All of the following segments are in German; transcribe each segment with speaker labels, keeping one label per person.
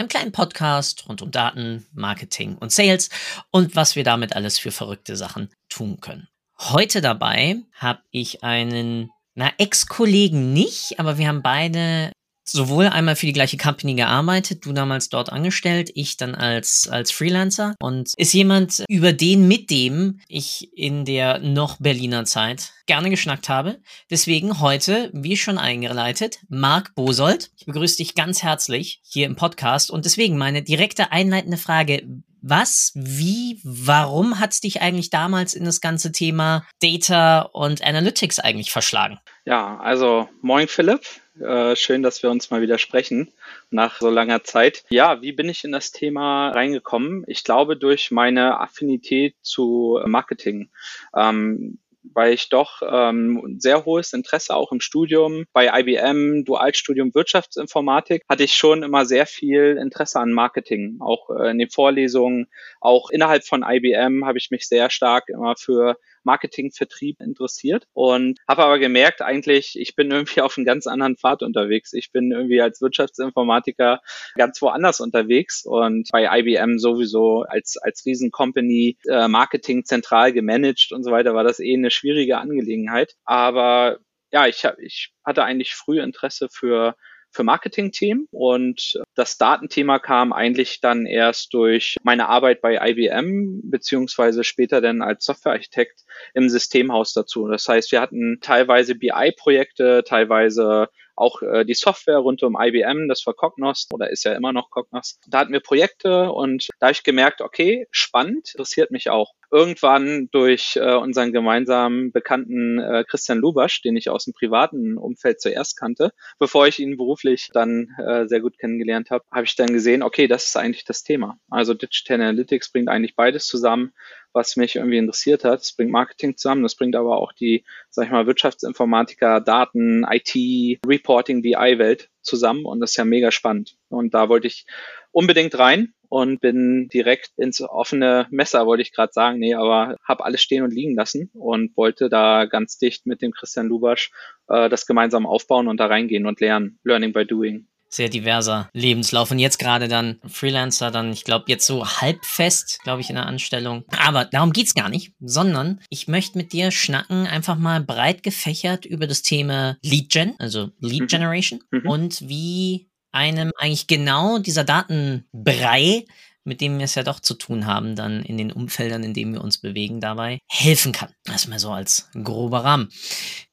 Speaker 1: Einem kleinen Podcast rund um Daten, Marketing und Sales und was wir damit alles für verrückte Sachen tun können. Heute dabei habe ich einen, na, Ex-Kollegen nicht, aber wir haben beide sowohl einmal für die gleiche Company gearbeitet, du damals dort angestellt, ich dann als, als Freelancer und ist jemand, über den, mit dem ich in der noch Berliner Zeit gerne geschnackt habe. Deswegen heute, wie schon eingeleitet, Marc Bosold. Ich begrüße dich ganz herzlich hier im Podcast und deswegen meine direkte einleitende Frage. Was, wie, warum hat es dich eigentlich damals in das ganze Thema Data und Analytics eigentlich verschlagen?
Speaker 2: Ja, also moin Philipp. Äh, schön, dass wir uns mal wieder sprechen nach so langer Zeit. Ja, wie bin ich in das Thema reingekommen? Ich glaube durch meine Affinität zu Marketing. Ähm, weil ich doch ähm, sehr hohes Interesse auch im Studium bei IBM, Dualstudium Wirtschaftsinformatik, hatte ich schon immer sehr viel Interesse an Marketing, auch äh, in den Vorlesungen, auch innerhalb von IBM habe ich mich sehr stark immer für Marketing, Vertrieb interessiert und habe aber gemerkt, eigentlich, ich bin irgendwie auf einem ganz anderen Pfad unterwegs. Ich bin irgendwie als Wirtschaftsinformatiker ganz woanders unterwegs und bei IBM sowieso als, als Riesencompany äh, Marketing zentral gemanagt und so weiter war das eh eine schwierige Angelegenheit. Aber ja, ich, hab, ich hatte eigentlich früh Interesse für für Marketing-Themen und das Datenthema kam eigentlich dann erst durch meine Arbeit bei IBM beziehungsweise später dann als Softwarearchitekt im Systemhaus dazu. Das heißt, wir hatten teilweise BI-Projekte, teilweise auch äh, die Software rund um IBM, das war Cognos oder ist ja immer noch Cognos. Da hatten wir Projekte und da habe ich gemerkt, okay, spannend, interessiert mich auch. Irgendwann durch äh, unseren gemeinsamen Bekannten äh, Christian Lubasch, den ich aus dem privaten Umfeld zuerst kannte, bevor ich ihn beruflich dann äh, sehr gut kennengelernt habe, habe ich dann gesehen, okay, das ist eigentlich das Thema. Also Digital Analytics bringt eigentlich beides zusammen was mich irgendwie interessiert hat. Das bringt Marketing zusammen, das bringt aber auch die, sag ich mal, Wirtschaftsinformatiker, Daten, IT, Reporting, BI-Welt zusammen und das ist ja mega spannend. Und da wollte ich unbedingt rein und bin direkt ins offene Messer, wollte ich gerade sagen. Nee, aber habe alles stehen und liegen lassen und wollte da ganz dicht mit dem Christian Lubasch äh, das gemeinsam aufbauen und da reingehen und lernen. Learning by doing
Speaker 1: sehr diverser Lebenslauf. Und jetzt gerade dann Freelancer, dann, ich glaube, jetzt so halb fest, glaube ich, in der Anstellung. Aber darum geht's gar nicht, sondern ich möchte mit dir schnacken, einfach mal breit gefächert über das Thema Lead Gen, also Lead mhm. Generation mhm. und wie einem eigentlich genau dieser Datenbrei mit dem wir es ja doch zu tun haben, dann in den Umfeldern, in denen wir uns bewegen, dabei helfen kann. Das mal so als grober Rahmen.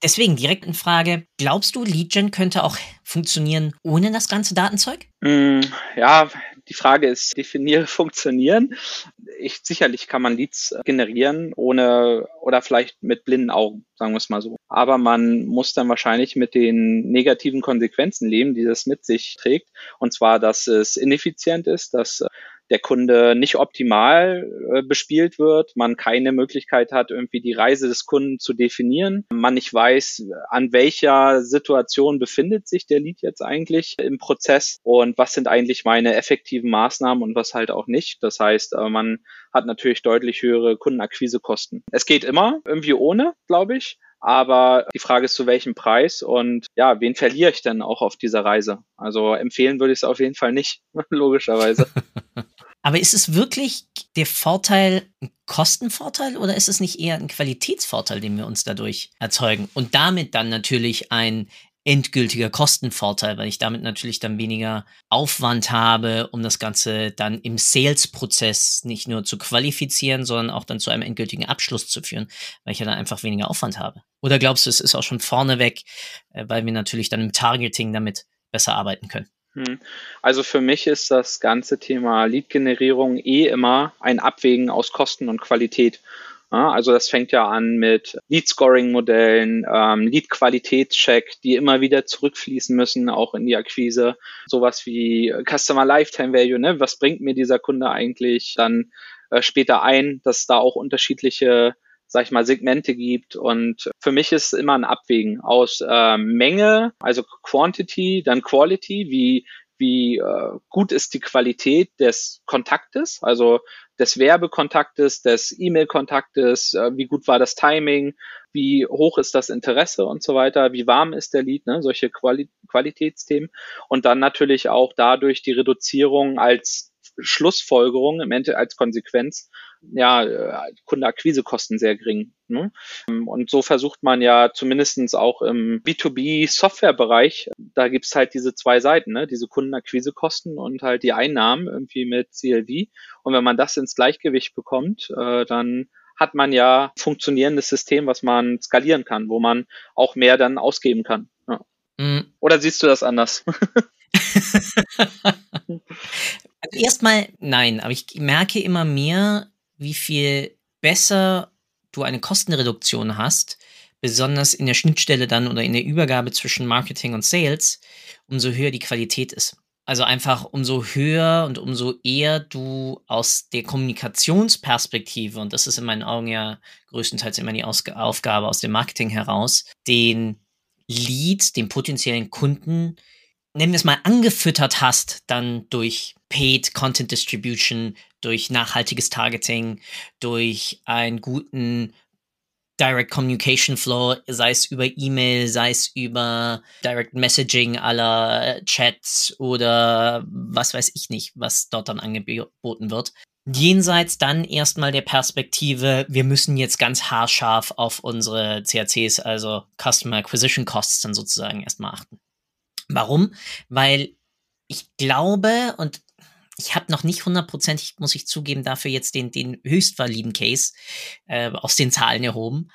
Speaker 1: Deswegen direkt in Frage, glaubst du, LeadGen könnte auch funktionieren ohne das ganze Datenzeug?
Speaker 2: Mm, ja, die Frage ist, definiere funktionieren. Ich, sicherlich kann man Leads generieren ohne oder vielleicht mit blinden Augen, sagen wir es mal so. Aber man muss dann wahrscheinlich mit den negativen Konsequenzen leben, die das mit sich trägt. Und zwar, dass es ineffizient ist, dass der Kunde nicht optimal äh, bespielt wird, man keine Möglichkeit hat, irgendwie die Reise des Kunden zu definieren, man nicht weiß, an welcher Situation befindet sich der Lead jetzt eigentlich im Prozess und was sind eigentlich meine effektiven Maßnahmen und was halt auch nicht. Das heißt, äh, man hat natürlich deutlich höhere Kundenakquisekosten. Es geht immer irgendwie ohne, glaube ich. Aber die Frage ist, zu welchem Preis und ja, wen verliere ich denn auch auf dieser Reise? Also empfehlen würde ich es auf jeden Fall nicht, logischerweise.
Speaker 1: Aber ist es wirklich der Vorteil ein Kostenvorteil oder ist es nicht eher ein Qualitätsvorteil, den wir uns dadurch erzeugen? Und damit dann natürlich ein endgültiger Kostenvorteil, weil ich damit natürlich dann weniger Aufwand habe, um das Ganze dann im Sales-Prozess nicht nur zu qualifizieren, sondern auch dann zu einem endgültigen Abschluss zu führen, weil ich ja dann einfach weniger Aufwand habe. Oder glaubst du, es ist auch schon vorneweg, äh, weil wir natürlich dann im Targeting damit besser arbeiten können?
Speaker 2: Hm. Also für mich ist das ganze Thema Lead-Generierung eh immer ein Abwägen aus Kosten und Qualität. Also das fängt ja an mit Lead-Scoring-Modellen, ähm, Lead-Qualitätscheck, die immer wieder zurückfließen müssen, auch in die Akquise. Sowas wie Customer Lifetime Value, ne? Was bringt mir dieser Kunde eigentlich dann äh, später ein, dass da auch unterschiedliche sag ich mal, Segmente gibt. Und für mich ist immer ein Abwägen aus äh, Menge, also Quantity, dann Quality, wie, wie äh, gut ist die Qualität des Kontaktes, also des Werbekontaktes, des E-Mail-Kontaktes, äh, wie gut war das Timing, wie hoch ist das Interesse und so weiter, wie warm ist der Lead, ne? solche Quali Qualitätsthemen. Und dann natürlich auch dadurch die Reduzierung als Schlussfolgerung, im Endeffekt als Konsequenz, ja, äh, Kundenakquisekosten sehr gering. Ne? Und so versucht man ja zumindestens auch im B2B-Software-Bereich, da gibt's halt diese zwei Seiten, ne? diese Kundenakquisekosten und halt die Einnahmen irgendwie mit CLV. Und wenn man das ins Gleichgewicht bekommt, äh, dann hat man ja funktionierendes System, was man skalieren kann, wo man auch mehr dann ausgeben kann. Ja. Mhm. Oder siehst du das anders?
Speaker 1: Also erstmal nein, aber ich merke immer mehr, wie viel besser du eine Kostenreduktion hast, besonders in der Schnittstelle dann oder in der Übergabe zwischen Marketing und Sales, umso höher die Qualität ist. Also einfach umso höher und umso eher du aus der Kommunikationsperspektive, und das ist in meinen Augen ja größtenteils immer die Ausg Aufgabe aus dem Marketing heraus, den Lead, den potenziellen Kunden nennen wir es mal, angefüttert hast, dann durch Paid Content Distribution, durch nachhaltiges Targeting, durch einen guten Direct Communication Flow, sei es über E-Mail, sei es über Direct Messaging aller Chats oder was weiß ich nicht, was dort dann angeboten wird. Jenseits dann erstmal der Perspektive, wir müssen jetzt ganz haarscharf auf unsere CACs, also Customer Acquisition Costs dann sozusagen erstmal achten. Warum? Weil ich glaube, und ich habe noch nicht hundertprozentig, muss ich zugeben, dafür jetzt den, den höchst validen Case äh, aus den Zahlen erhoben,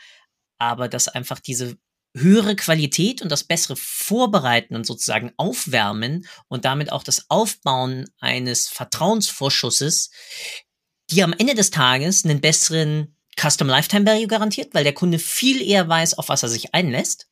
Speaker 1: aber dass einfach diese höhere Qualität und das bessere Vorbereiten und sozusagen Aufwärmen und damit auch das Aufbauen eines Vertrauensvorschusses, die am Ende des Tages einen besseren Custom Lifetime Value garantiert, weil der Kunde viel eher weiß, auf was er sich einlässt.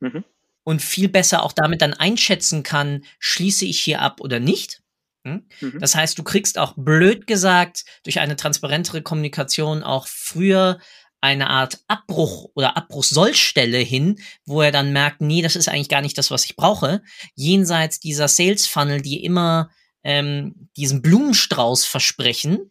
Speaker 1: Mhm und viel besser auch damit dann einschätzen kann, schließe ich hier ab oder nicht. Hm? Mhm. Das heißt, du kriegst auch blöd gesagt durch eine transparentere Kommunikation auch früher eine Art Abbruch oder Abbruchsollstelle hin, wo er dann merkt, nee, das ist eigentlich gar nicht das, was ich brauche. Jenseits dieser Sales Funnel, die immer ähm, diesen Blumenstrauß versprechen,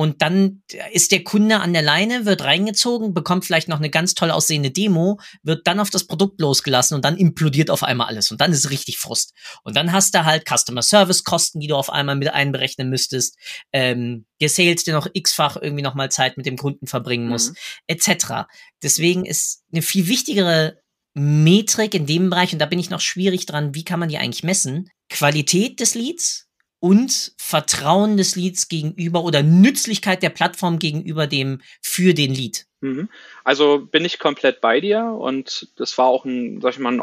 Speaker 1: und dann ist der Kunde an der Leine, wird reingezogen, bekommt vielleicht noch eine ganz toll aussehende Demo, wird dann auf das Produkt losgelassen und dann implodiert auf einmal alles. Und dann ist richtig Frust. Und dann hast du halt Customer Service Kosten, die du auf einmal mit einberechnen müsstest. Ähm, der Sales, der noch x-fach irgendwie nochmal Zeit mit dem Kunden verbringen muss, mhm. etc. Deswegen ist eine viel wichtigere Metrik in dem Bereich, und da bin ich noch schwierig dran, wie kann man die eigentlich messen? Qualität des Leads, und Vertrauen des Leads gegenüber oder Nützlichkeit der Plattform gegenüber dem für den Lead.
Speaker 2: Mhm. Also bin ich komplett bei dir und das war auch ein, sag ich mal, ein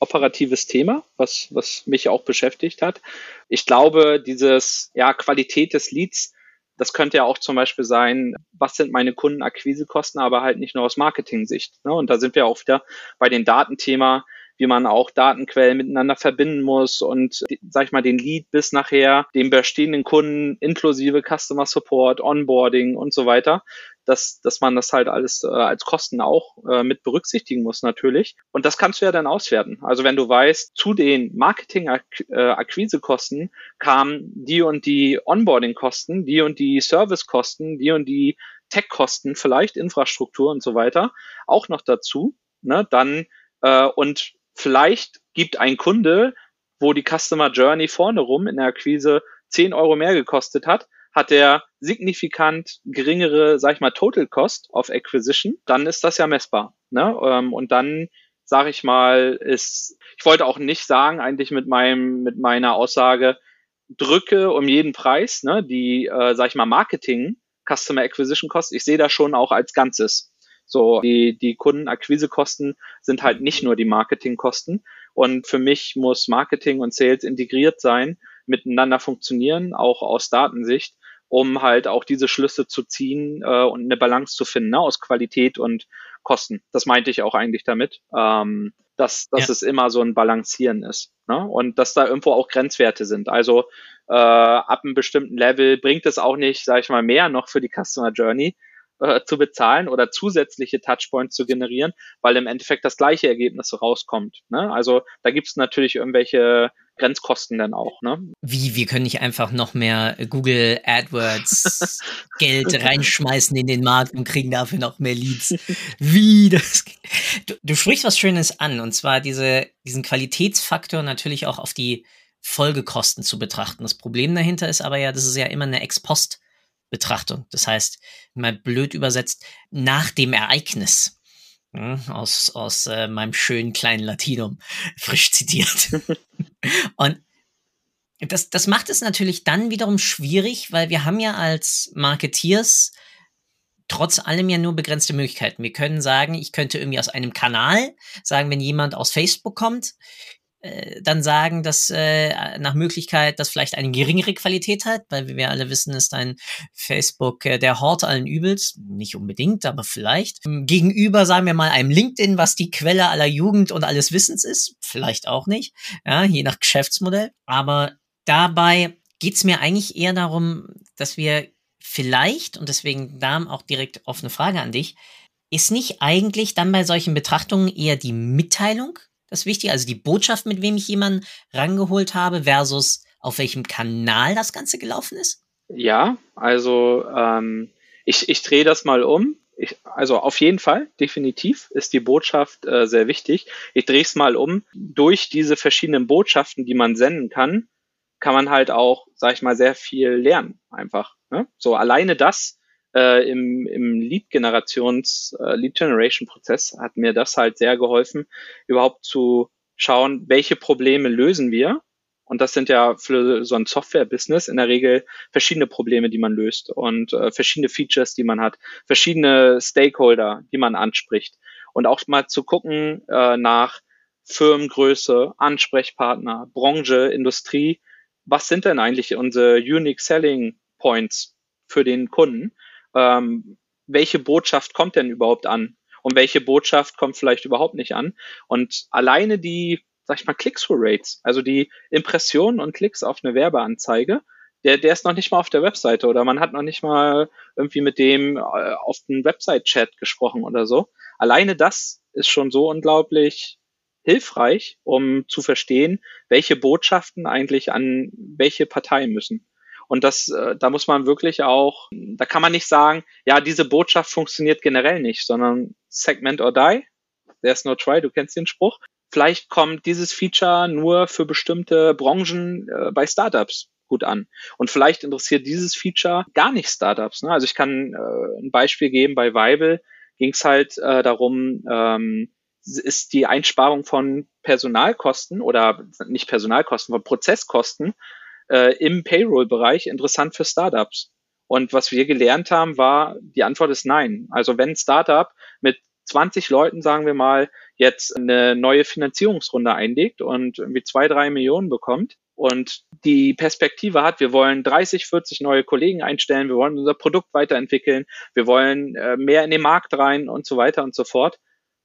Speaker 2: operatives Thema, was, was mich auch beschäftigt hat. Ich glaube, dieses, ja, Qualität des Leads, das könnte ja auch zum Beispiel sein, was sind meine Kundenakquisekosten, aber halt nicht nur aus Marketing-Sicht. Ne? Und da sind wir auch wieder bei den Datenthema wie man auch Datenquellen miteinander verbinden muss und, sag ich mal, den Lead bis nachher dem bestehenden Kunden inklusive Customer Support, Onboarding und so weiter, dass, dass man das halt alles äh, als Kosten auch äh, mit berücksichtigen muss natürlich. Und das kannst du ja dann auswerten. Also wenn du weißt, zu den Marketing-Akquisekosten äh, kamen die und die Onboarding-Kosten, die und die Service-Kosten, die und die Tech-Kosten, vielleicht Infrastruktur und so weiter, auch noch dazu, ne, dann äh, und vielleicht gibt ein Kunde, wo die Customer Journey vorne rum in der Akquise 10 Euro mehr gekostet hat, hat der signifikant geringere, sag ich mal, Total Cost of Acquisition, dann ist das ja messbar. Ne? Ähm, und dann sage ich mal, ist, ich wollte auch nicht sagen, eigentlich mit meinem, mit meiner Aussage, drücke um jeden Preis, ne, die, äh, sag ich mal, Marketing, Customer Acquisition Cost, ich sehe das schon auch als Ganzes. So, die, die Kundenakquisekosten sind halt nicht nur die Marketingkosten. Und für mich muss Marketing und Sales integriert sein, miteinander funktionieren, auch aus Datensicht, um halt auch diese Schlüsse zu ziehen äh, und eine Balance zu finden ne, aus Qualität und Kosten. Das meinte ich auch eigentlich damit, ähm, dass, dass ja. es immer so ein Balancieren ist ne? und dass da irgendwo auch Grenzwerte sind. Also äh, ab einem bestimmten Level bringt es auch nicht, sage ich mal, mehr noch für die Customer Journey, äh, zu bezahlen oder zusätzliche Touchpoints zu generieren, weil im Endeffekt das gleiche Ergebnis rauskommt. Ne? Also da gibt es natürlich irgendwelche Grenzkosten dann auch. Ne?
Speaker 1: Wie, wir können nicht einfach noch mehr Google AdWords Geld reinschmeißen in den Markt und kriegen dafür noch mehr Leads. Wie das du, du sprichst was Schönes an, und zwar diese, diesen Qualitätsfaktor natürlich auch auf die Folgekosten zu betrachten. Das Problem dahinter ist aber ja, das ist ja immer eine Ex-Post- Betrachtung. Das heißt, mal blöd übersetzt, nach dem Ereignis. Hm, aus, aus äh, meinem schönen kleinen Latinum, frisch zitiert. Und das, das macht es natürlich dann wiederum schwierig, weil wir haben ja als Marketeers trotz allem ja nur begrenzte Möglichkeiten. Wir können sagen, ich könnte irgendwie aus einem Kanal sagen, wenn jemand aus Facebook kommt, äh, dann sagen, dass äh, nach Möglichkeit das vielleicht eine geringere Qualität hat, weil wir alle wissen, ist ein Facebook äh, der Hort allen Übels, nicht unbedingt, aber vielleicht. Gegenüber, sagen wir mal, einem LinkedIn, was die Quelle aller Jugend und alles Wissens ist, vielleicht auch nicht, ja, je nach Geschäftsmodell. Aber dabei geht's mir eigentlich eher darum, dass wir vielleicht, und deswegen da auch direkt offene Frage an dich, ist nicht eigentlich dann bei solchen Betrachtungen eher die Mitteilung das Wichtige, also die Botschaft, mit wem ich jemanden rangeholt habe, versus auf welchem Kanal das Ganze gelaufen ist?
Speaker 2: Ja, also ähm, ich, ich drehe das mal um. Ich, also auf jeden Fall, definitiv ist die Botschaft äh, sehr wichtig. Ich drehe es mal um. Durch diese verschiedenen Botschaften, die man senden kann, kann man halt auch, sag ich mal, sehr viel lernen einfach. Ne? So alleine das äh, im, im Lead-Generations, äh, Lead-Generation-Prozess hat mir das halt sehr geholfen, überhaupt zu schauen, welche Probleme lösen wir. Und das sind ja für so ein Software-Business in der Regel verschiedene Probleme, die man löst und äh, verschiedene Features, die man hat, verschiedene Stakeholder, die man anspricht. Und auch mal zu gucken äh, nach Firmengröße, Ansprechpartner, Branche, Industrie. Was sind denn eigentlich unsere Unique Selling Points für den Kunden? Ähm, welche Botschaft kommt denn überhaupt an und welche Botschaft kommt vielleicht überhaupt nicht an. Und alleine die, sag ich mal, Click-Through-Rates, also die Impressionen und Klicks auf eine Werbeanzeige, der, der ist noch nicht mal auf der Webseite oder man hat noch nicht mal irgendwie mit dem äh, auf den Website-Chat gesprochen oder so. Alleine das ist schon so unglaublich hilfreich, um zu verstehen, welche Botschaften eigentlich an welche Partei müssen. Und das, äh, da muss man wirklich auch, da kann man nicht sagen, ja, diese Botschaft funktioniert generell nicht, sondern Segment or die. There's no try, du kennst den Spruch. Vielleicht kommt dieses Feature nur für bestimmte Branchen äh, bei Startups gut an. Und vielleicht interessiert dieses Feature gar nicht Startups. Ne? Also ich kann äh, ein Beispiel geben, bei Viable ging es halt äh, darum, ähm, ist die Einsparung von Personalkosten oder nicht Personalkosten, von Prozesskosten äh, im Payroll-Bereich interessant für Startups? Und was wir gelernt haben, war, die Antwort ist nein. Also wenn ein Startup mit 20 Leuten, sagen wir mal, jetzt eine neue Finanzierungsrunde einlegt und irgendwie zwei, drei Millionen bekommt und die Perspektive hat, wir wollen 30, 40 neue Kollegen einstellen, wir wollen unser Produkt weiterentwickeln, wir wollen äh, mehr in den Markt rein und so weiter und so fort,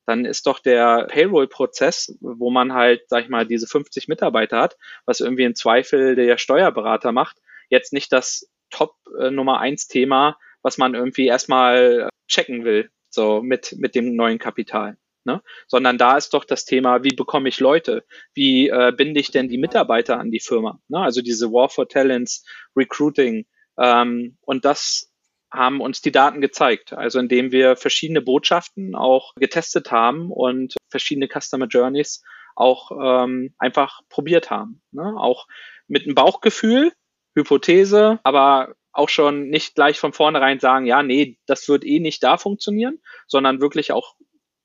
Speaker 2: dann ist doch der Payroll-Prozess, wo man halt, sag ich mal, diese 50 Mitarbeiter hat, was irgendwie im Zweifel der Steuerberater macht, jetzt nicht das Top äh, Nummer eins Thema, was man irgendwie erstmal checken will, so mit, mit dem neuen Kapital. Ne? Sondern da ist doch das Thema, wie bekomme ich Leute? Wie äh, binde ich denn die Mitarbeiter an die Firma? Ne? Also diese War for Talents, Recruiting. Ähm, und das haben uns die Daten gezeigt. Also indem wir verschiedene Botschaften auch getestet haben und verschiedene Customer Journeys auch ähm, einfach probiert haben. Ne? Auch mit einem Bauchgefühl, Hypothese, aber auch schon nicht gleich von vornherein sagen, ja, nee, das wird eh nicht da funktionieren, sondern wirklich auch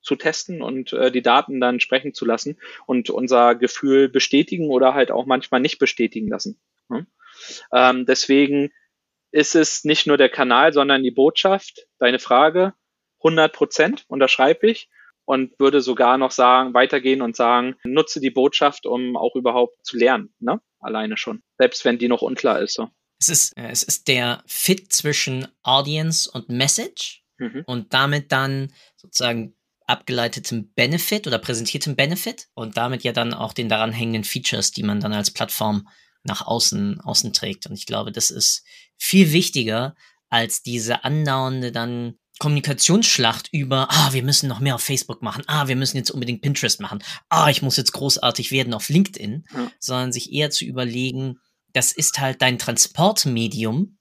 Speaker 2: zu testen und äh, die Daten dann sprechen zu lassen und unser Gefühl bestätigen oder halt auch manchmal nicht bestätigen lassen. Ne? Ähm, deswegen ist es nicht nur der Kanal, sondern die Botschaft. Deine Frage, 100 Prozent unterschreibe ich und würde sogar noch sagen, weitergehen und sagen, nutze die Botschaft, um auch überhaupt zu lernen, ne? Alleine schon. Selbst wenn die noch unklar ist. So.
Speaker 1: es ist, äh, es ist der Fit zwischen Audience und Message mhm. und damit dann sozusagen abgeleitetem Benefit oder präsentiertem Benefit und damit ja dann auch den daran hängenden Features, die man dann als Plattform nach außen, außen trägt. Und ich glaube, das ist viel wichtiger als diese andauernde dann Kommunikationsschlacht über, ah, wir müssen noch mehr auf Facebook machen, ah, wir müssen jetzt unbedingt Pinterest machen, ah, ich muss jetzt großartig werden auf LinkedIn, ja. sondern sich eher zu überlegen, das ist halt dein Transportmedium.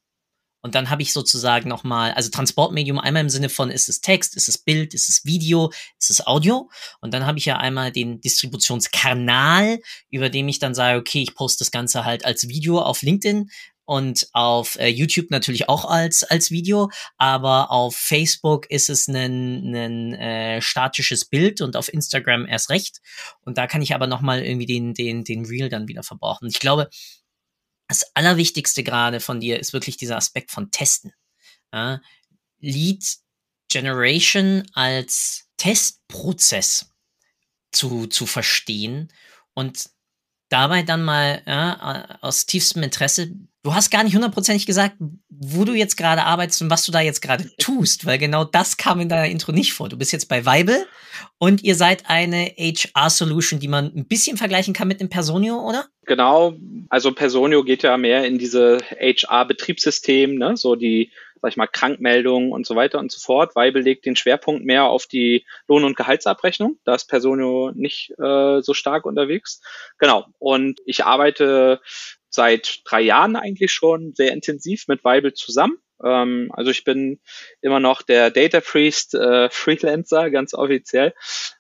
Speaker 1: Und dann habe ich sozusagen nochmal, also Transportmedium einmal im Sinne von, ist es Text, ist es Bild, ist es Video, ist es Audio? Und dann habe ich ja einmal den Distributionskanal, über dem ich dann sage, okay, ich poste das Ganze halt als Video auf LinkedIn, und auf äh, YouTube natürlich auch als als Video, aber auf Facebook ist es ein, ein äh, statisches Bild und auf Instagram erst recht. Und da kann ich aber noch mal irgendwie den den den Reel dann wieder verbrauchen. Ich glaube, das Allerwichtigste gerade von dir ist wirklich dieser Aspekt von Testen. Ja? Lead Generation als Testprozess zu, zu verstehen und dabei dann mal ja, aus tiefstem Interesse, du hast gar nicht hundertprozentig gesagt, wo du jetzt gerade arbeitest und was du da jetzt gerade tust, weil genau das kam in deiner Intro nicht vor. Du bist jetzt bei Weibel und ihr seid eine HR-Solution, die man ein bisschen vergleichen kann mit dem Personio, oder?
Speaker 2: Genau, also Personio geht ja mehr in diese HR-Betriebssystem, ne? so die sag ich mal, Krankmeldungen und so weiter und so fort. Weibel legt den Schwerpunkt mehr auf die Lohn- und Gehaltsabrechnung. Da ist Personio nicht äh, so stark unterwegs. Genau. Und ich arbeite seit drei Jahren eigentlich schon sehr intensiv mit Weibel zusammen. Ähm, also ich bin immer noch der Data Priest äh, Freelancer, ganz offiziell,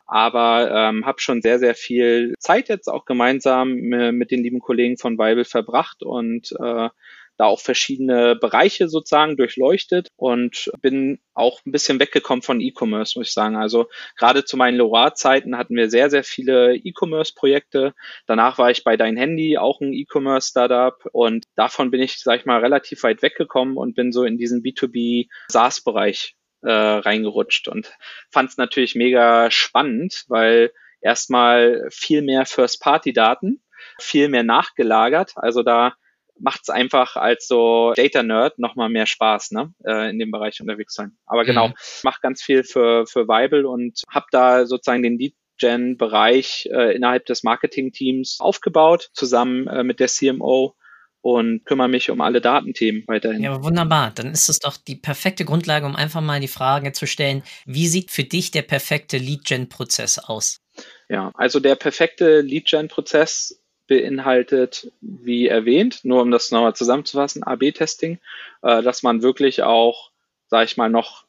Speaker 2: aber ähm, habe schon sehr, sehr viel Zeit jetzt auch gemeinsam mit den lieben Kollegen von Weibel verbracht und äh, da auch verschiedene Bereiche sozusagen durchleuchtet und bin auch ein bisschen weggekommen von E-Commerce, muss ich sagen. Also gerade zu meinen Loire-Zeiten hatten wir sehr, sehr viele E-Commerce-Projekte. Danach war ich bei Dein Handy, auch ein E-Commerce-Startup und davon bin ich, sag ich mal, relativ weit weggekommen und bin so in diesen B2B SaaS-Bereich äh, reingerutscht und fand es natürlich mega spannend, weil erstmal viel mehr First-Party-Daten, viel mehr nachgelagert. Also da macht es einfach als so Data Nerd nochmal mehr Spaß, ne, äh, in dem Bereich unterwegs sein. Aber genau, mhm. mache ganz viel für für Weibel und habe da sozusagen den Lead Gen-Bereich äh, innerhalb des Marketing-Teams aufgebaut, zusammen äh, mit der CMO und kümmere mich um alle Datenthemen weiterhin.
Speaker 1: Ja, wunderbar. Dann ist es doch die perfekte Grundlage, um einfach mal die Frage zu stellen, wie sieht für dich der perfekte Lead-Gen-Prozess aus?
Speaker 2: Ja, also der perfekte Lead-Gen-Prozess beinhaltet, wie erwähnt, nur um das nochmal zusammenzufassen, AB-Testing, äh, dass man wirklich auch, sage ich mal, noch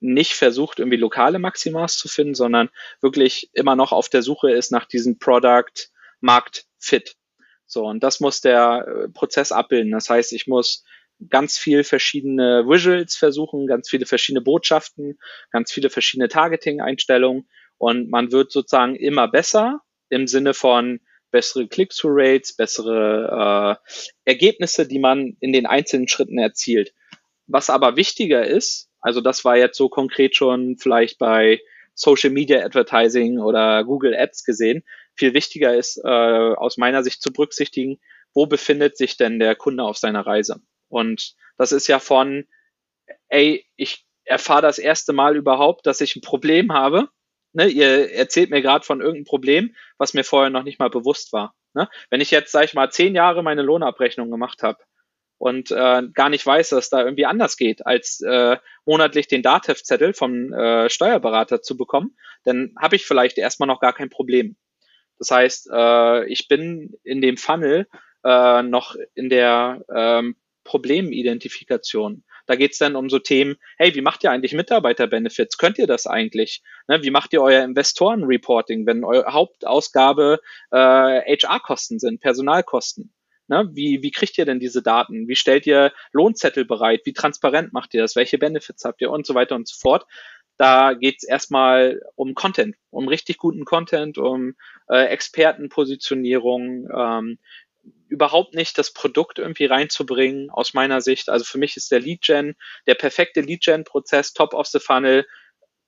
Speaker 2: nicht versucht, irgendwie lokale Maximas zu finden, sondern wirklich immer noch auf der Suche ist nach diesem Product Markt Fit. So, und das muss der äh, Prozess abbilden. Das heißt, ich muss ganz viel verschiedene Visuals versuchen, ganz viele verschiedene Botschaften, ganz viele verschiedene Targeting-Einstellungen und man wird sozusagen immer besser im Sinne von, bessere Click-through-Rates, bessere äh, Ergebnisse, die man in den einzelnen Schritten erzielt. Was aber wichtiger ist, also das war jetzt so konkret schon vielleicht bei Social Media Advertising oder Google Ads gesehen, viel wichtiger ist äh, aus meiner Sicht zu berücksichtigen, wo befindet sich denn der Kunde auf seiner Reise? Und das ist ja von, ey, ich erfahre das erste Mal überhaupt, dass ich ein Problem habe ne, ihr erzählt mir gerade von irgendeinem Problem, was mir vorher noch nicht mal bewusst war. Ne? Wenn ich jetzt, sag ich mal, zehn Jahre meine Lohnabrechnung gemacht habe und äh, gar nicht weiß, dass da irgendwie anders geht, als äh, monatlich den Datev-Zettel vom äh, Steuerberater zu bekommen, dann habe ich vielleicht erstmal noch gar kein Problem. Das heißt, äh, ich bin in dem Funnel äh, noch in der ähm, Problemidentifikation. Da geht's dann um so Themen, hey, wie macht ihr eigentlich Mitarbeiterbenefits? Könnt ihr das eigentlich? Ne, wie macht ihr euer Investorenreporting, wenn eure Hauptausgabe äh, HR-Kosten sind, Personalkosten? Ne, wie, wie kriegt ihr denn diese Daten? Wie stellt ihr Lohnzettel bereit? Wie transparent macht ihr das? Welche Benefits habt ihr? Und so weiter und so fort. Da geht's erstmal um Content, um richtig guten Content, um äh, Expertenpositionierung, ähm, überhaupt nicht, das Produkt irgendwie reinzubringen, aus meiner Sicht. Also für mich ist der Lead-Gen, der perfekte Lead-Gen-Prozess, top of the funnel,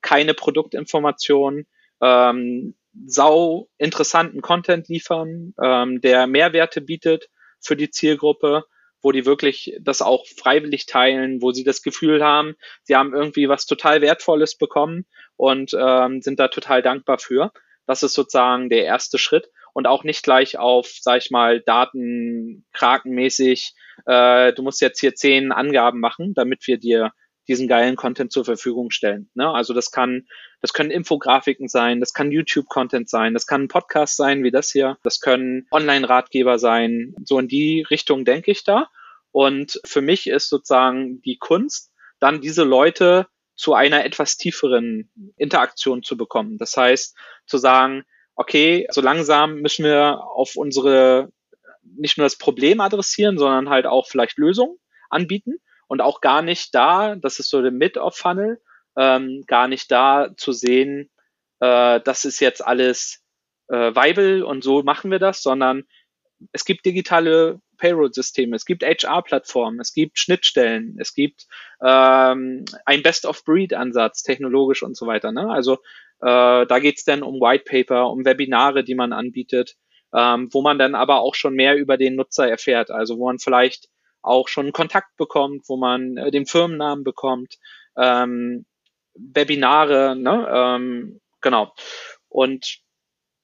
Speaker 2: keine Produktinformation, ähm, sau interessanten Content liefern, ähm, der Mehrwerte bietet für die Zielgruppe wo die wirklich das auch freiwillig teilen, wo sie das Gefühl haben, sie haben irgendwie was total Wertvolles bekommen und ähm, sind da total dankbar für. Das ist sozusagen der erste Schritt und auch nicht gleich auf, sag ich mal, Daten krakenmäßig, äh, du musst jetzt hier zehn Angaben machen, damit wir dir diesen geilen Content zur Verfügung stellen. Ne? Also das kann, das können Infografiken sein, das kann YouTube-Content sein, das kann ein Podcast sein wie das hier, das können Online-Ratgeber sein. So in die Richtung denke ich da. Und für mich ist sozusagen die Kunst, dann diese Leute zu einer etwas tieferen Interaktion zu bekommen. Das heißt, zu sagen, okay, so langsam müssen wir auf unsere nicht nur das Problem adressieren, sondern halt auch vielleicht Lösungen anbieten und auch gar nicht da, das ist so der Mid-of-Funnel, ähm, gar nicht da zu sehen, äh, das ist jetzt alles äh, Weibel und so machen wir das, sondern es gibt digitale Payroll-Systeme, es gibt HR-Plattformen, es gibt Schnittstellen, es gibt ähm, ein Best-of-Breed-Ansatz, technologisch und so weiter. Ne? Also äh, da geht's dann um White Paper, um Webinare, die man anbietet, ähm, wo man dann aber auch schon mehr über den Nutzer erfährt. Also wo man vielleicht auch schon Kontakt bekommt, wo man äh, den Firmennamen bekommt, ähm, Webinare, ne? ähm, genau. Und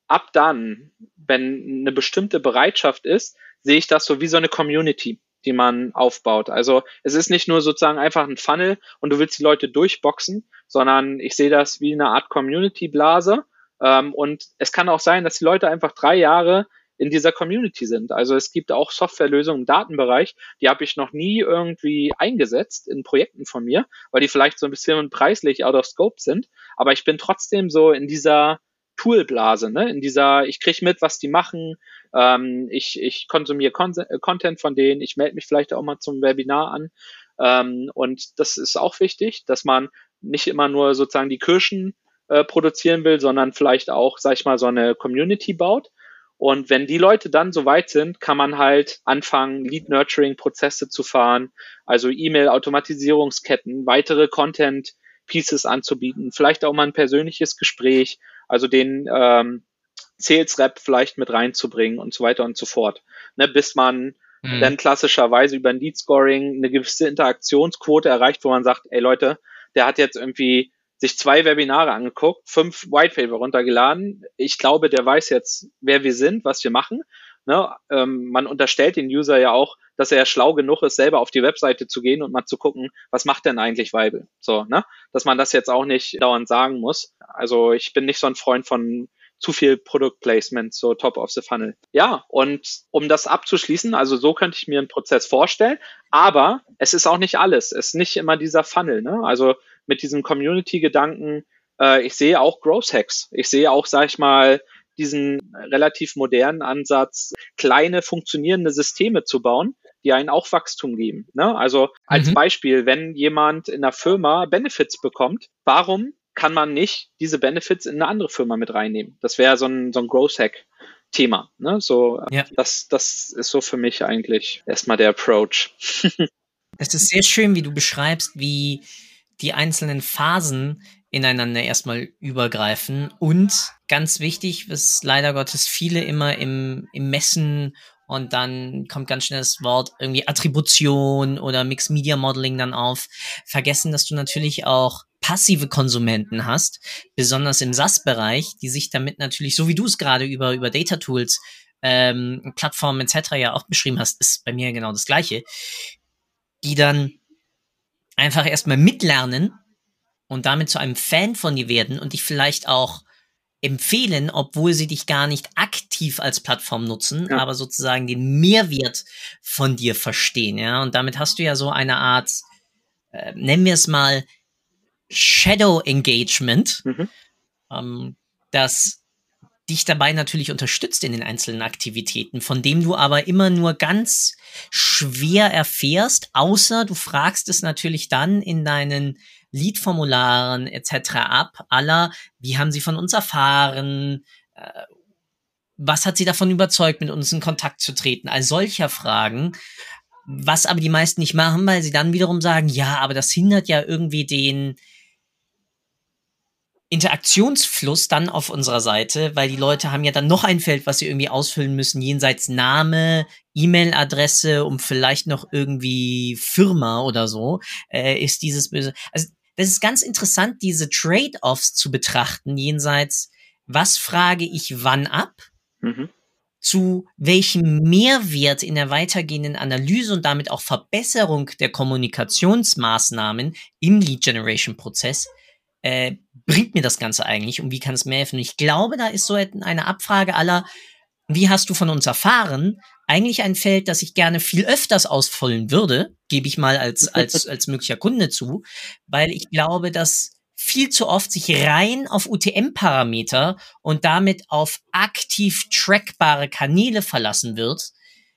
Speaker 2: ab dann, wenn eine bestimmte Bereitschaft ist, sehe ich das so wie so eine Community, die man aufbaut. Also es ist nicht nur sozusagen einfach ein Funnel und du willst die Leute durchboxen, sondern ich sehe das wie eine Art Community-Blase. Ähm, und es kann auch sein, dass die Leute einfach drei Jahre in dieser Community sind. Also es gibt auch Softwarelösungen im Datenbereich, die habe ich noch nie irgendwie eingesetzt in Projekten von mir, weil die vielleicht so ein bisschen preislich out of scope sind. Aber ich bin trotzdem so in dieser Toolblase, ne? in dieser, ich kriege mit, was die machen, ähm, ich, ich konsumiere Con Content von denen, ich melde mich vielleicht auch mal zum Webinar an. Ähm, und das ist auch wichtig, dass man nicht immer nur sozusagen die Kirschen äh, produzieren will, sondern vielleicht auch, sag ich mal, so eine Community baut. Und wenn die Leute dann so weit sind, kann man halt anfangen, Lead-Nurturing-Prozesse zu fahren, also E-Mail-Automatisierungsketten, weitere Content-Pieces anzubieten, vielleicht auch mal ein persönliches Gespräch, also den ähm, Sales-Rep vielleicht mit reinzubringen und so weiter und so fort, ne, bis man mhm. dann klassischerweise über ein Lead-Scoring eine gewisse Interaktionsquote erreicht, wo man sagt, ey Leute, der hat jetzt irgendwie sich zwei Webinare angeguckt, fünf Whitepaper runtergeladen. Ich glaube, der weiß jetzt, wer wir sind, was wir machen. Ne? Ähm, man unterstellt den User ja auch, dass er schlau genug ist, selber auf die Webseite zu gehen und mal zu gucken, was macht denn eigentlich Weibel? So, ne? Dass man das jetzt auch nicht dauernd sagen muss. Also ich bin nicht so ein Freund von zu viel Produktplacement, so top of the funnel. Ja, und um das abzuschließen, also so könnte ich mir einen Prozess vorstellen, aber es ist auch nicht alles. Es ist nicht immer dieser Funnel. Ne? Also mit diesem Community-Gedanken, äh, ich sehe auch Growth Hacks. Ich sehe auch, sag ich mal, diesen relativ modernen Ansatz, kleine funktionierende Systeme zu bauen, die einen auch Wachstum geben. Ne? Also als mhm. Beispiel, wenn jemand in einer Firma Benefits bekommt, warum kann man nicht diese Benefits in eine andere Firma mit reinnehmen? Das wäre so ein, so ein Growth Hack. Thema. Ne? So, ja. das, das ist so für mich eigentlich erstmal der Approach.
Speaker 1: Es ist sehr schön, wie du beschreibst, wie die einzelnen Phasen ineinander erstmal übergreifen und ganz wichtig, was leider Gottes viele immer im, im Messen und dann kommt ganz schnell das Wort irgendwie Attribution oder Mixed Media Modeling dann auf. Vergessen, dass du natürlich auch passive Konsumenten hast, besonders im SaaS-Bereich, die sich damit natürlich, so wie du es gerade über, über Data Tools, ähm, Plattformen etc. ja auch beschrieben hast, ist bei mir genau das Gleiche, die dann einfach erstmal mitlernen und damit zu einem Fan von dir werden und dich vielleicht auch empfehlen, obwohl sie dich gar nicht aktiv als Plattform nutzen, ja. aber sozusagen den Mehrwert von dir verstehen, ja. Und damit hast du ja so eine Art, äh, nennen wir es mal, Shadow Engagement, mhm. ähm, das dich dabei natürlich unterstützt in den einzelnen Aktivitäten, von dem du aber immer nur ganz schwer erfährst, außer du fragst es natürlich dann in deinen Lead-Formularen etc. ab, aller, wie haben sie von uns erfahren, äh, was hat sie davon überzeugt, mit uns in Kontakt zu treten, all solcher Fragen, was aber die meisten nicht machen, weil sie dann wiederum sagen, ja, aber das hindert ja irgendwie den, Interaktionsfluss dann auf unserer Seite, weil die Leute haben ja dann noch ein Feld, was sie irgendwie ausfüllen müssen, jenseits Name, E-Mail-Adresse und vielleicht noch irgendwie Firma oder so, äh, ist dieses böse. Also das ist ganz interessant, diese Trade-offs zu betrachten, jenseits, was frage ich wann ab, mhm. zu welchem Mehrwert in der weitergehenden Analyse und damit auch Verbesserung der Kommunikationsmaßnahmen im Lead-Generation-Prozess äh, bringt mir das Ganze eigentlich und wie kann es mir helfen? Ich glaube, da ist so eine Abfrage aller, wie hast du von uns erfahren? Eigentlich ein Feld, das ich gerne viel öfters ausfüllen würde, gebe ich mal als, als, als möglicher Kunde zu, weil ich glaube, dass viel zu oft sich rein auf UTM-Parameter und damit auf aktiv trackbare Kanäle verlassen wird,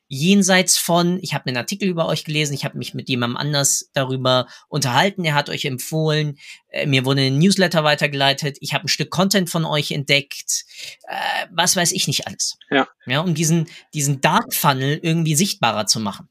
Speaker 1: jenseits von, ich habe einen Artikel über euch gelesen, ich habe mich mit jemandem anders darüber unterhalten, er hat euch empfohlen, äh, mir wurde ein Newsletter weitergeleitet, ich habe ein Stück Content von euch entdeckt, äh, was weiß ich nicht alles. Ja. Ja, um diesen, diesen Dark Funnel irgendwie sichtbarer zu machen.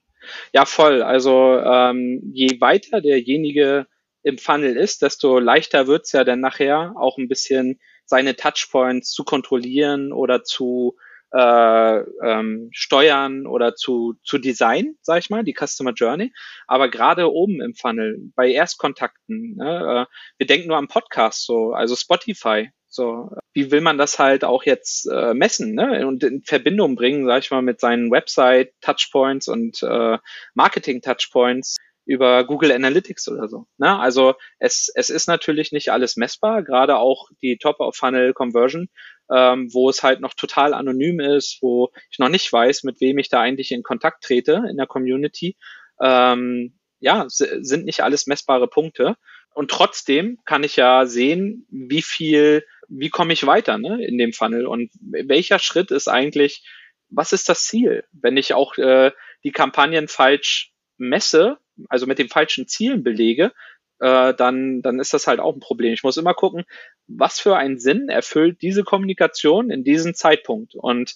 Speaker 2: Ja, voll. Also ähm, je weiter derjenige im Funnel ist, desto leichter wird's ja dann nachher auch ein bisschen seine Touchpoints zu kontrollieren oder zu äh, ähm, steuern oder zu, zu design, sag ich mal, die Customer Journey. Aber gerade oben im Funnel, bei Erstkontakten, ne, äh, wir denken nur am Podcast, so, also Spotify. So, wie will man das halt auch jetzt äh, messen ne? und in Verbindung bringen, sag ich mal, mit seinen Website Touchpoints und äh, Marketing Touchpoints über Google Analytics oder so. Ne? Also es, es ist natürlich nicht alles messbar, gerade auch die Top-of-Funnel-Conversion ähm, wo es halt noch total anonym ist, wo ich noch nicht weiß, mit wem ich da eigentlich in Kontakt trete in der Community. Ähm, ja, sind nicht alles messbare Punkte. Und trotzdem kann ich ja sehen, wie viel, wie komme ich weiter ne, in dem Funnel und welcher Schritt ist eigentlich, was ist das Ziel? Wenn ich auch äh, die Kampagnen falsch messe, also mit den falschen Zielen belege, äh, dann, dann ist das halt auch ein Problem. Ich muss immer gucken, was für einen Sinn erfüllt diese Kommunikation in diesem Zeitpunkt und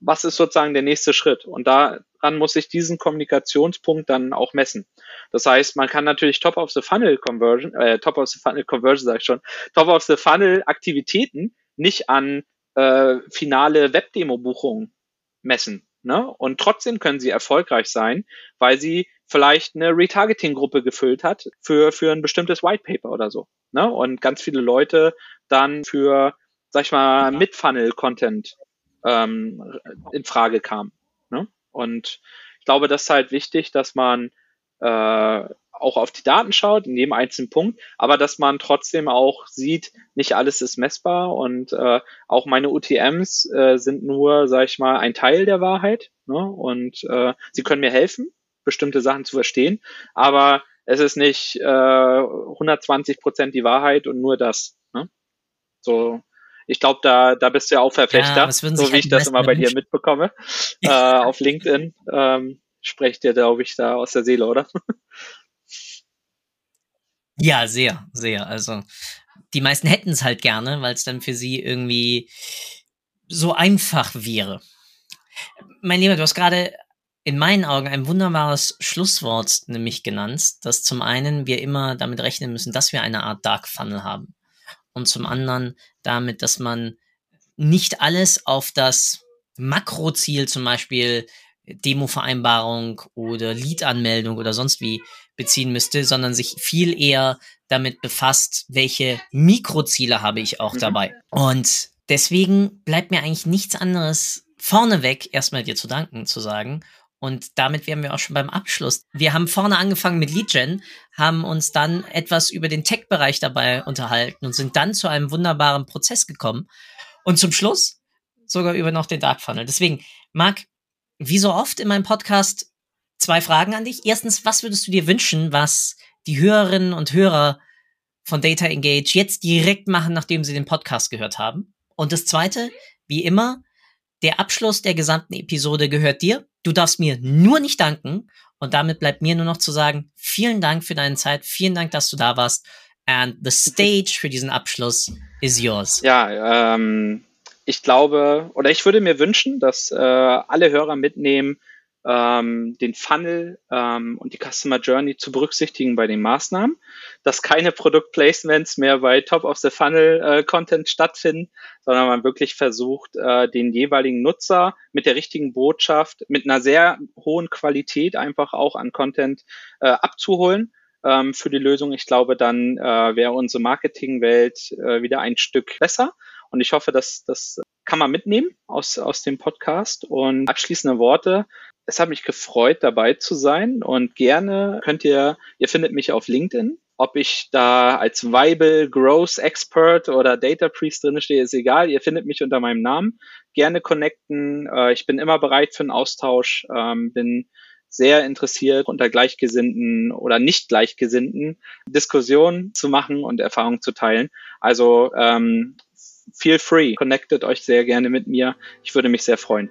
Speaker 2: was ist sozusagen der nächste Schritt? Und daran muss ich diesen Kommunikationspunkt dann auch messen. Das heißt, man kann natürlich Top of the Funnel Conversion, äh, Top of the Funnel Conversion sage ich schon, Top of the Funnel Aktivitäten nicht an äh, finale Webdemo-Buchungen messen. Ne? Und trotzdem können sie erfolgreich sein, weil sie vielleicht eine Retargeting-Gruppe gefüllt hat für, für ein bestimmtes White Paper oder so. Ne? Und ganz viele Leute dann für, sag ich mal, Mid-Funnel-Content ähm, in Frage kamen. Ne? Und ich glaube, das ist halt wichtig, dass man äh, auch auf die Daten schaut, in jedem einzelnen Punkt, aber dass man trotzdem auch sieht, nicht alles ist messbar und äh, auch meine UTMs äh, sind nur, sag ich mal, ein Teil der Wahrheit ne? und äh, sie können mir helfen, bestimmte Sachen zu verstehen, aber es ist nicht äh, 120 Prozent die Wahrheit und nur das. Ne? So, ich glaube, da, da bist du ja auch Verfechter, ja, so wie halt ich das immer bei dir mitbekomme. äh, auf LinkedIn ähm, sprecht ihr, glaube ich, da aus der Seele, oder?
Speaker 1: Ja, sehr, sehr. Also die meisten hätten es halt gerne, weil es dann für sie irgendwie so einfach wäre. Mein Lieber, du hast gerade in meinen Augen ein wunderbares Schlusswort nämlich genannt, dass zum einen wir immer damit rechnen müssen, dass wir eine Art Dark Funnel haben und zum anderen damit, dass man nicht alles auf das Makroziel, zum Beispiel Demo-Vereinbarung oder Lead-Anmeldung oder sonst wie beziehen müsste, sondern sich viel eher damit befasst, welche Mikroziele habe ich auch mhm. dabei. Und deswegen bleibt mir eigentlich nichts anderes vorneweg erstmal dir zu danken, zu sagen und damit wären wir auch schon beim Abschluss. Wir haben vorne angefangen mit Leadgen, haben uns dann etwas über den Tech-Bereich dabei unterhalten und sind dann zu einem wunderbaren Prozess gekommen. Und zum Schluss sogar über noch den Dark Funnel. Deswegen, Marc, wie so oft in meinem Podcast, zwei Fragen an dich. Erstens, was würdest du dir wünschen, was die Hörerinnen und Hörer von Data Engage jetzt direkt machen, nachdem sie den Podcast gehört haben? Und das zweite, wie immer, der Abschluss der gesamten Episode gehört dir. Du darfst mir nur nicht danken. Und damit bleibt mir nur noch zu sagen, vielen Dank für deine Zeit. Vielen Dank, dass du da warst. And the stage für diesen Abschluss is yours.
Speaker 2: Ja, ähm, ich glaube, oder ich würde mir wünschen, dass äh, alle Hörer mitnehmen, ähm, den Funnel ähm, und die Customer Journey zu berücksichtigen bei den Maßnahmen, dass keine Produktplacements mehr bei Top of the Funnel äh, Content stattfinden, sondern man wirklich versucht, äh, den jeweiligen Nutzer mit der richtigen Botschaft, mit einer sehr hohen Qualität einfach auch an Content äh, abzuholen ähm, für die Lösung. Ich glaube, dann äh, wäre unsere Marketingwelt äh, wieder ein Stück besser. Und ich hoffe, dass das kann man mitnehmen aus, aus dem Podcast. Und abschließende Worte. Es hat mich gefreut, dabei zu sein. Und gerne könnt ihr, ihr findet mich auf LinkedIn. Ob ich da als Viable Growth Expert oder Data Priest drin stehe, ist egal. Ihr findet mich unter meinem Namen. Gerne connecten. Äh, ich bin immer bereit für einen Austausch. Ähm, bin sehr interessiert, unter Gleichgesinnten oder nicht Gleichgesinnten Diskussionen zu machen und Erfahrungen zu teilen. Also ähm, feel free, connectet euch sehr gerne mit mir. Ich würde mich sehr freuen.